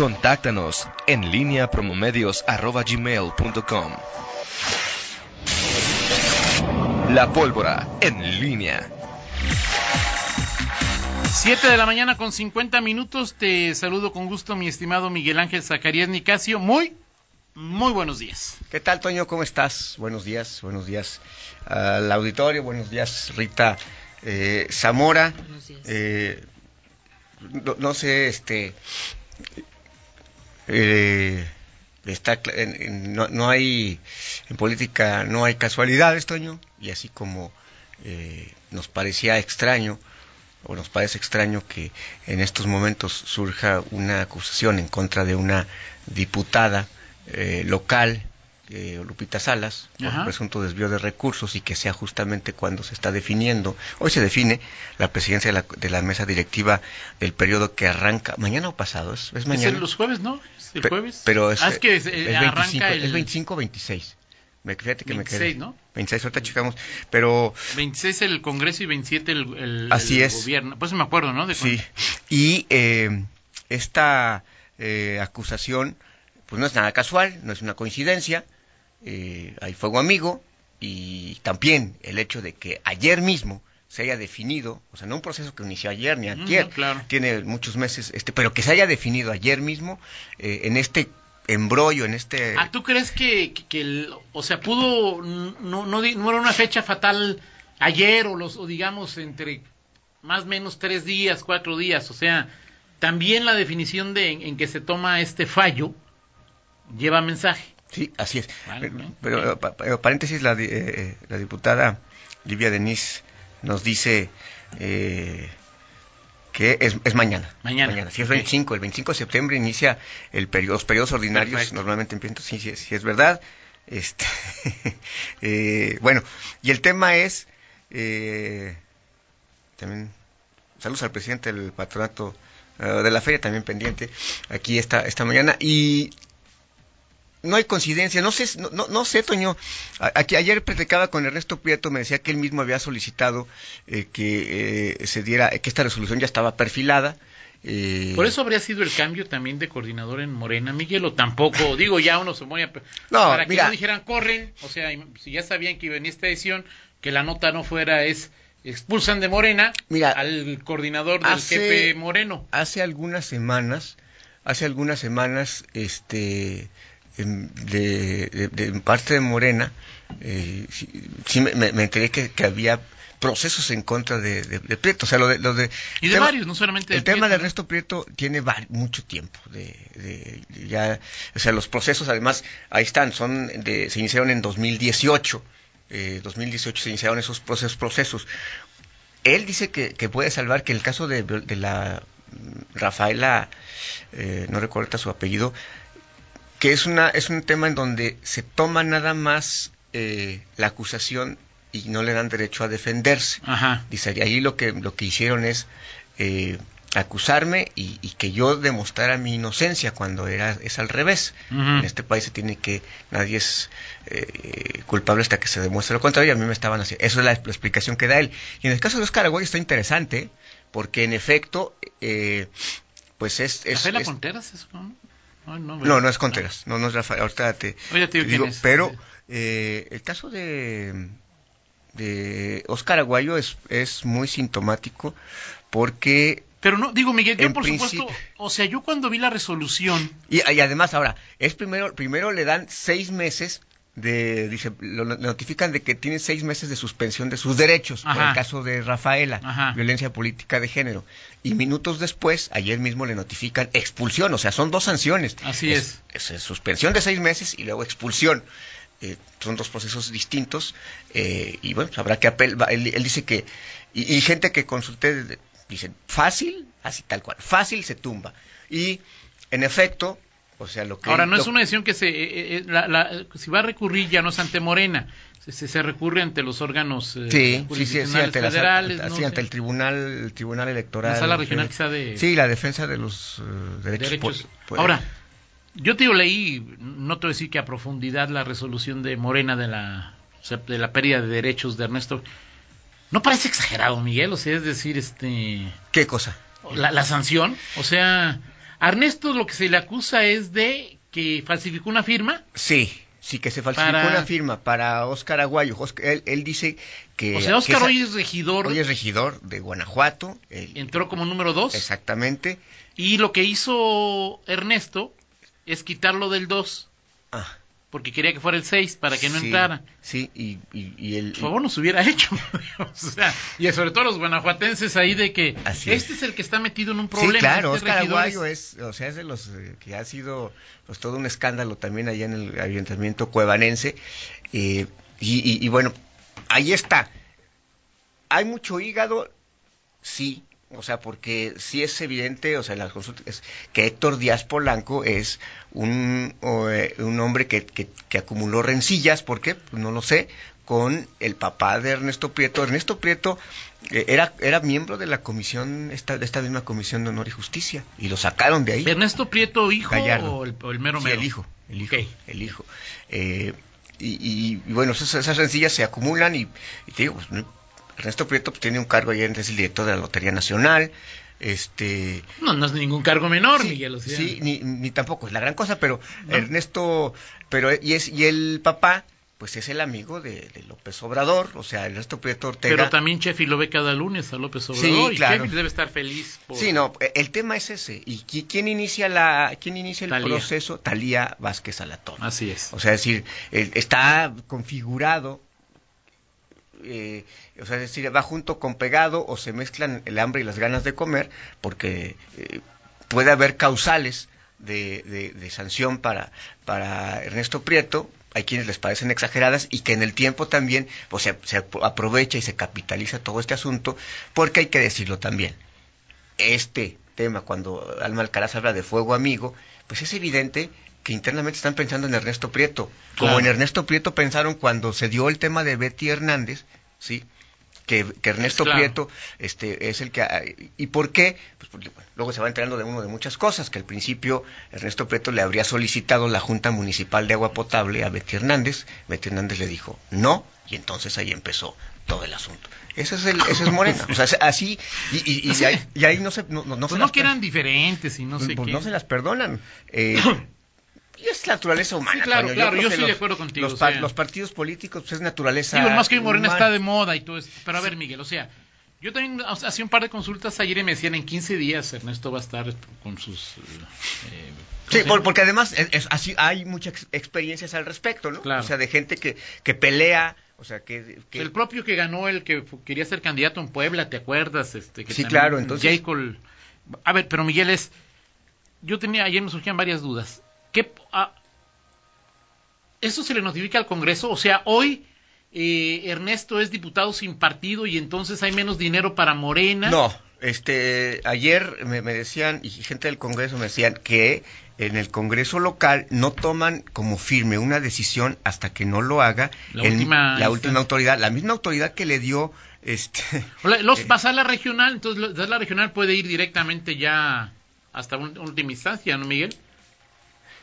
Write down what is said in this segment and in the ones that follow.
Contáctanos en línea promomedios.com. La pólvora en línea. 7 de la mañana con 50 minutos. Te saludo con gusto, mi estimado Miguel Ángel Zacarías Nicasio. Muy, muy buenos días. ¿Qué tal, Toño? ¿Cómo estás? Buenos días, buenos días al auditorio. Buenos días, Rita eh, Zamora. Buenos días. Eh, no, sé, este. Eh, está, no, no, hay. En política no hay casualidades, Toño. Y así como nos parecía extraño o nos parece extraño que en estos momentos surja una acusación en contra de una diputada eh, local, eh, Lupita Salas, por presunto desvío de recursos y que sea justamente cuando se está definiendo, hoy se define la presidencia de la, mesa directiva del periodo que arranca, mañana o pasado, es, mañana. Es los jueves, ¿no? ¿El jueves? Pero es, ah, que eh, arranca el... es 25 26. Me, fíjate que 26, me quedé. ¿no? 26, ahorita checamos, pero... 26 el Congreso y 27 el, el, Así es. gobierno. Pues me acuerdo, ¿no? sí, y eh, esta eh, acusación, pues no es nada casual, no es una coincidencia, eh, hay fuego amigo, y también el hecho de que ayer mismo se haya definido, o sea, no un proceso que inició ayer ni ayer, claro. tiene muchos meses, este, pero que se haya definido ayer mismo eh, en este embrollo en este... Ah, ¿tú crees que, que, o sea, pudo, no, no, no, era una fecha fatal ayer o, los, o digamos entre más o menos tres días, cuatro días, o sea, también la definición de en, que se toma este fallo lleva mensaje. Sí, así es. pero, pero, paréntesis, la, eh, la diputada Livia Denis nos dice... Eh, que es, es mañana. Mañana. Si es 25, el 25 de septiembre inicia el periodo, los periodos ordinarios, normalmente empiezan, sí, sí, es verdad. Este, eh, bueno, y el tema es, eh, también, saludos al presidente del patronato eh, de la feria, también pendiente, aquí esta, esta mañana, y no hay coincidencia, no sé, no, no, sé, Toño. Aquí ayer platicaba con Ernesto Prieto, me decía que él mismo había solicitado eh, que eh, se diera, que esta resolución ya estaba perfilada. Eh, Por eso habría sido el cambio también de coordinador en Morena, Miguel, o tampoco, digo, ya uno se mueve no, para que no dijeran corren, o sea, si ya sabían que venía esta edición, que la nota no fuera es expulsan de Morena mira, al coordinador del jefe Moreno. Hace algunas semanas, hace algunas semanas, este de, de, parte de Morena, eh, sí, me, enteré que, había procesos en contra de, Prieto. O sea, lo de, lo de y de varios, no solamente El tema de Ernesto Prieto tiene mucho tiempo. De, ya, o sea, los procesos, además, ahí están, son de, se iniciaron en 2018. Eh, 2018 se iniciaron esos procesos. procesos. Él dice que, que puede salvar que el caso de, la Rafaela, eh, no recuerdo su apellido, que es, una, es un tema en donde se toma nada más eh, la acusación y no le dan derecho a defenderse. Ajá. Dice, y ahí lo que, lo que hicieron es eh, acusarme y, que yo demostrara mi inocencia cuando era es al revés. En este país se tiene que, nadie es eh, culpable hasta que se demuestre lo contrario y a mí me estaban haciendo. Eso es la, explicación que da él. Y en el caso de Oscar Aguayo está interesante porque en efecto, pues es... es, es, es no, no, es Contreras, no, no es Rafael, ahorita te, Oye, tío, digo, pero eh, el caso de, de Oscar Aguayo es, es muy sintomático porque pero no, digo Miguel, yo por supuesto, o sea, yo cuando vi la resolución... Y, y, además ahora, es primero, primero le dan seis meses de, dice, lo, notifican de que tiene seis meses de suspensión de sus derechos, por el caso de Rafaela, violencia política de género. Y minutos después, ayer mismo le notifican expulsión, o sea, son dos sanciones. Así es. es. suspensión de seis meses y luego expulsión. Eh, son dos procesos distintos eh, y bueno, pues habrá que apel. Él, dice que, y, y, gente que consulté, dicen, fácil, así tal cual, fácil se tumba. Y en efecto, sea, lo Ahora, no es una decisión que se... Eh, eh, la, si va a recurrir ya no es ante Morena, se, se recurre ante los órganos eh, sí, sí, sí, ante federales. ante el tribunal, el tribunal electoral. La sala regional quizá de... Sí, la defensa de los derechos. Ahora, yo te leí, no te voy a decir que a profundidad la resolución de Morena de la, de la pérdida de derechos de Ernesto. ¿No parece exagerado, Miguel? O sea, es decir, este... ¿Qué cosa? La, la sanción, o sea Ernesto lo que se le acusa es de que falsificó una firma. Sí, sí, que se falsificó una firma para Óscar Aguayo. él, él, dice que... O sea, Óscar hoy es regidor. Hoy es regidor de Guanajuato. entró como número dos. Exactamente. Y lo que hizo Ernesto es quitarlo del dos. Ah porque quería que fuera el 6 para que no entrara. Sí, y, y, el... Por favor, nos hubiera hecho. o sea, y sobre todo los guanajuatenses ahí de que este es. el que está metido en un problema. Sí, claro, este Oscar Aguayo es, o sea, es de los eh, que ha sido pues todo un escándalo también allá en el ayuntamiento cuevanense. Eh, y, y bueno, ahí está. ¿Hay mucho hígado? Sí, o sea, porque sí es evidente, o sea, las consultas, que Héctor Díaz Polanco es un, eh, un hombre que, que, acumuló rencillas, ¿por qué? Pues no lo sé, con el papá de Ernesto Prieto. Ernesto Prieto eh, era, era miembro de la comisión, esta, de esta misma comisión de honor y justicia, y lo sacaron de ahí. ¿Ernesto Prieto hijo o el, mero mero? el hijo, el hijo, el hijo. Eh, y, bueno, esas, rencillas se acumulan y, y te digo, pues, Ernesto Prieto pues, tiene un cargo ahí, es el director de la Lotería Nacional. Este, no, no es ningún cargo menor, Miguel. Sí, ni, tampoco es la gran cosa, pero Ernesto, pero y es y el papá, pues es el amigo de, López Obrador, o sea, Ernesto Prieto Ortega. Pero también Chefi lo ve cada lunes a López Obrador sí, claro. y debe estar feliz. Sí, no, el tema es ese. ¿Y quién inicia la, quién inicia el proceso? Talía Vázquez Alatón. Así es. O sea, es decir, está configurado eh, o sea, es decir, va junto con pegado o se mezclan el hambre y las ganas de comer, porque eh, puede haber causales de, de, sanción para, para Ernesto Prieto, hay quienes les parecen exageradas y que en el tiempo también pues, se, se, aprovecha y se capitaliza todo este asunto, porque hay que decirlo también. Este tema, cuando Alma Alcaraz habla de fuego amigo, pues es evidente que internamente están pensando en Ernesto Prieto, como en Ernesto Prieto pensaron cuando se dio el tema de Betty Hernández, ¿sí? Que, Ernesto Prieto este, es el que... ¿Y por qué? Pues porque luego se va enterando de uno de muchas cosas, que al principio Ernesto Prieto le habría solicitado la Junta Municipal de Agua Potable a Betty Hernández, Betty Hernández le dijo no, y entonces ahí empezó todo el asunto. Ese es, el, ese es Morena. O sea, así, y, y, ahí, no se... No, no, pues que eran diferentes y no sé pues qué. no se las perdonan. Eh, y es naturaleza humana. claro, claro, yo, estoy de acuerdo contigo. Los, partidos políticos, pues es naturaleza. Digo, más que Morena está de moda y todo esto. Pero a ver, Miguel, o sea, yo también hacía un par de consultas ayer y me decían en 15 días Ernesto va a estar con sus. Eh, sí, porque además es, así hay muchas experiencias al respecto, ¿no? Claro. O sea, de gente que, que pelea. O sea, que, El propio que ganó, el que quería ser candidato en Puebla, ¿te acuerdas? Este, que sí, claro, entonces. A ver, pero Miguel es. Yo tenía, ayer me surgían varias dudas. ¿Qué, ah, ¿Eso se le notifica al Congreso? O sea, hoy eh, Ernesto es diputado sin partido y entonces hay menos dinero para Morena. No, este, ayer me, decían, y gente del Congreso me decían que en el Congreso local no toman como firme una decisión hasta que no lo haga la, última, la última autoridad, la misma autoridad que le dio este los eh, a la regional, entonces la regional puede ir directamente ya hasta última instancia, ¿no, Miguel?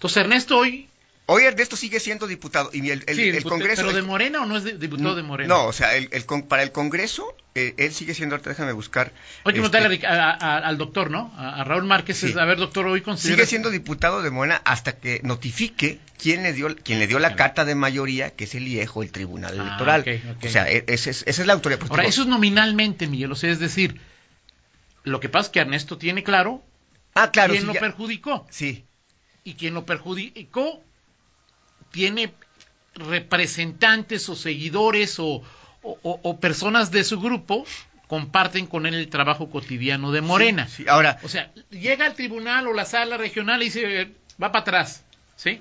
Entonces Ernesto hoy Hoy Ernesto sigue siendo diputado y el, el, Congreso... ¿Pero de Morena o no es diputado de Morena? No, o sea, el, para el Congreso eh, él sigue siendo... Déjame buscar... Oye, que este, al doctor, ¿no? A, Raúl Márquez. a ver, doctor, hoy considera... Sigue siendo diputado de Morena hasta que notifique quién le dio, quién le dio la carta de mayoría, que es el IEJO, el Tribunal ah, Electoral. O sea, e, esa es, esa es la autoridad. Pues, Ahora, eso es nominalmente, Miguel. O sea, es decir, lo que pasa es que Ernesto tiene claro... Ah, claro. ¿Quién lo perjudicó? Sí. Y quien lo perjudicó tiene representantes o seguidores o, personas de su grupo comparten con él el trabajo cotidiano de Morena. ahora, o sea, llega al tribunal o la sala regional y dice, va para atrás, ¿sí?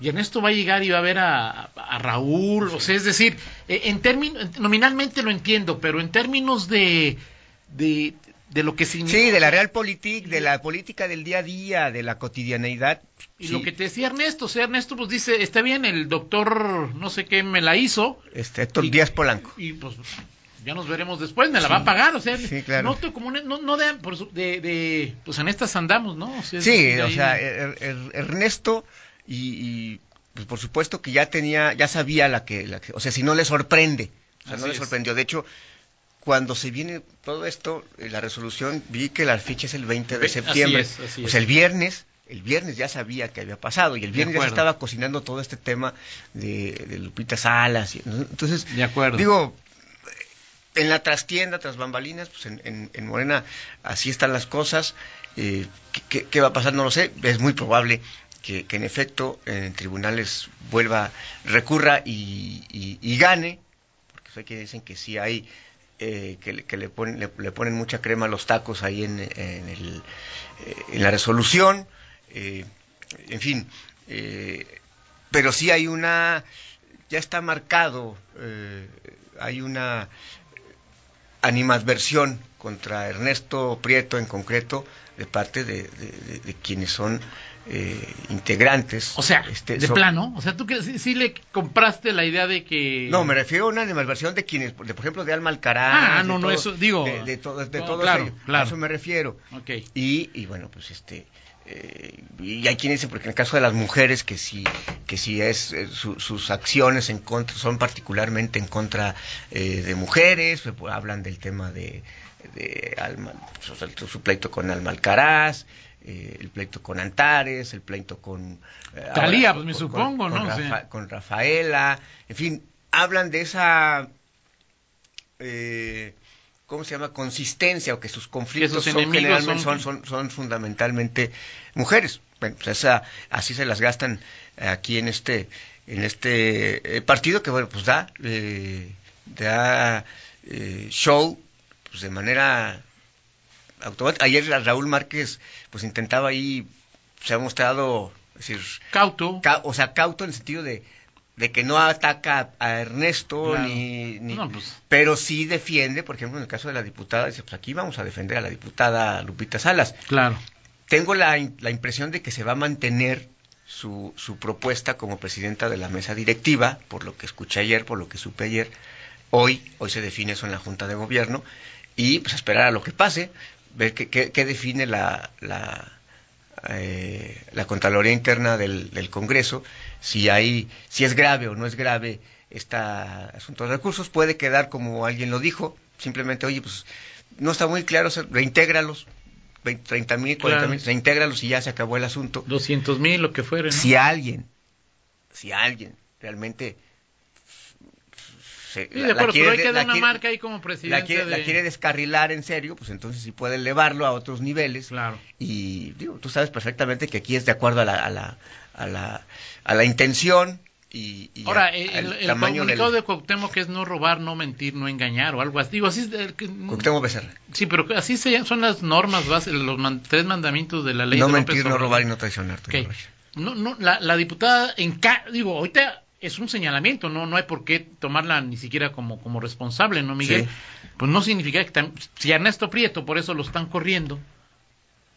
Y en esto va a llegar y va a ver a, Raúl, o sea, es decir, e, en términos, nominalmente lo entiendo, pero en términos de, de, de lo que significa. Sí, de la realpolitik, de la política del día a día, de la cotidianeidad. Y lo que te decía Ernesto, o sea, Ernesto pues dice, está bien, el doctor no sé qué me la hizo. Este, Héctor Díaz Polanco. Y pues ya nos veremos después, me la va a pagar, o sea, sí, claro. no, como no, no de, de, pues en estas andamos, ¿no? sí, o sea, er, er, Ernesto y, pues por supuesto que ya tenía, ya sabía la que, la que o sea, si no le sorprende, o sea, no le sorprendió. De hecho, cuando se viene todo esto, eh, la resolución, vi que la fecha es el 20 de septiembre. Así es, así es. Sea, el viernes, el viernes ya sabía que había pasado y el viernes ya se estaba cocinando todo este tema de, Lupita Salas. entonces, de acuerdo. digo, en la trastienda, tras bambalinas, pues en, en, Morena así están las cosas. Eh, ¿qué, va a pasar? No lo sé. Es muy probable que, en efecto en tribunales vuelva, recurra y, gane, porque sé que dicen que sí hay, eh, que, le, ponen, le, ponen mucha crema a los tacos ahí en, en, el, eh, en la resolución, en fin, pero sí hay una, ya está marcado, hay una animadversión contra Ernesto Prieto en concreto de parte de, quienes son eh, integrantes. O sea, este, de plano, o sea, tú que sí, le compraste la idea de que... No, me refiero a una animadversión de quienes, de, por ejemplo, de Alma Alcaraz. Ah, no, no, eso, digo... De, todo, de todo claro, claro. A eso me refiero. Okay. Y, y bueno, pues este eh, y hay quien dice, porque en el caso de las mujeres, que si, que si es eh, sus acciones en contra, son particularmente en contra eh, de mujeres, pues, hablan del tema de, de Alma, su, pleito con Alma Alcaraz, el pleito con Antares, el pleito con... Talía, pues me supongo, ¿no? Con Rafaela, en fin, hablan de esa... Eh, ¿cómo se llama? consistencia o que sus conflictos son generalmente son... Son, fundamentalmente mujeres. Bueno, pues esa, así se las gastan aquí en este en este eh, partido que bueno pues da eh, da eh, show pues de manera Ayer Raúl Márquez pues intentaba ahí se ha mostrado decir cauto, o sea cauto en el sentido de de que no ataca a Ernesto ni, pues. pero sí defiende, por ejemplo, en el caso de la diputada, dice, pues aquí vamos a defender a la diputada Lupita Salas. Claro. Tengo la, la impresión de que se va a mantener su, su propuesta como presidenta de la mesa directiva, por lo que escuché ayer, por lo que supe ayer. Hoy, hoy se define eso en la Junta de Gobierno y pues esperar a lo que pase, ver qué, qué, define la, la, eh, la Contraloría Interna del, del Congreso si hay, si es grave o no es grave este asunto de recursos, puede quedar como alguien lo dijo, simplemente, oye, pues no está muy claro, reintégralos, 30 mil, 40 mil, reintégralos y ya se acabó el asunto. 200 mil, lo que fuera. Si alguien, si alguien realmente se, sí, la, quiere, pero hay que dar una marca ahí como presidente. La quiere, descarrilar en serio, pues entonces sí puede elevarlo a otros niveles. Claro. Y digo, tú sabes perfectamente que aquí es de acuerdo a la, a la, a la, a la intención y, Ahora, el, el comunicado de Cuauhtémoc que es no robar, no mentir, no engañar o algo así. Digo, así Cuauhtémoc Becerra. Sí, pero así se, son las normas, los tres mandamientos de la ley. No mentir, no robar y no traicionar. No, no, la, la diputada, en digo, ahorita es un señalamiento, no no hay por qué tomarla ni siquiera como, como responsable, ¿no, Miguel? Pues no significa que si Ernesto Prieto por eso lo están corriendo,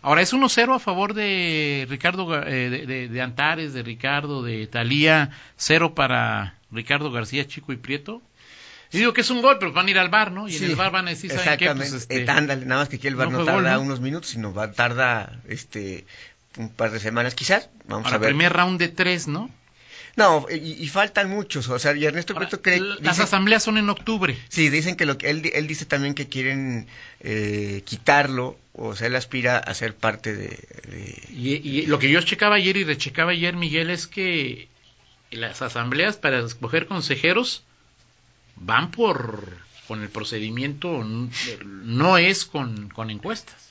Ahora es 1-0 a favor de Ricardo, eh, de, Antares, de Ricardo, de Talía, cero para Ricardo García, Chico y Prieto. Y digo que es un gol, pero van a ir al bar, ¿no? Y en el bar van a decir, ¿saben qué? Pues, este, nada más que aquí el bar no, tarda unos minutos, sino va, tarda este, un par de semanas quizás. Vamos a ver. primer round de tres, ¿no? No, y, faltan muchos, o sea, y Ernesto Prieto cree... Las asambleas son en octubre. Sí, dicen que lo que él, él dice también que quieren eh, quitarlo, o sea, él aspira a ser parte de... Y, lo que yo checaba ayer y rechecaba ayer, Miguel, es que las asambleas para escoger consejeros van por... con el procedimiento, no es con, con encuestas.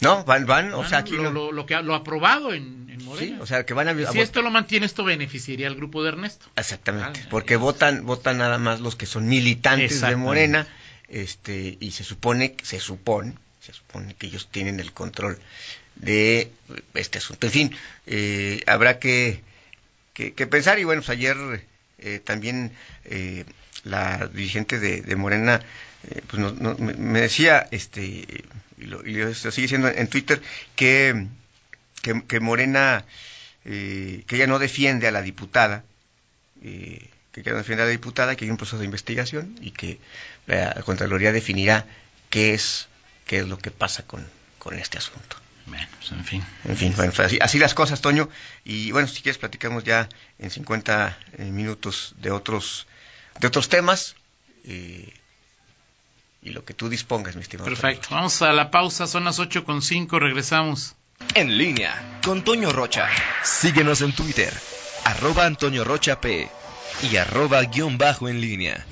No, van, van, o sea, aquí lo, lo, que lo aprobado en, en Morena. Sí, o sea, que van a, si esto lo mantiene, esto beneficiaría al grupo de Ernesto. Exactamente, porque votan, votan nada más los que son militantes de Morena, este, y se supone, se supone, se supone que ellos tienen el control de este asunto. En fin, eh, habrá que, que, pensar y bueno, pues ayer eh, también eh, la dirigente de, de Morena eh, pues no, me, decía, este, y lo, sigue diciendo en Twitter, que, que, Morena, eh, que ella no defiende a la diputada, eh, que ella no defiende a la diputada, que hay un proceso de investigación y que la Contraloría definirá qué es, qué es lo que pasa con, con este asunto. Bueno, pues en fin. En fin, bueno, pues así, así, las cosas, Toño. Y bueno, si quieres platicamos ya en 50 minutos de otros, de otros temas. Eh, y lo que tú dispongas, mi estimado. Perfecto. Vamos a la pausa, son las 8 con 5, regresamos. En línea con Toño Rocha. Síguenos en Twitter, arroba Antonio Rocha P y arroba guion bajo en línea.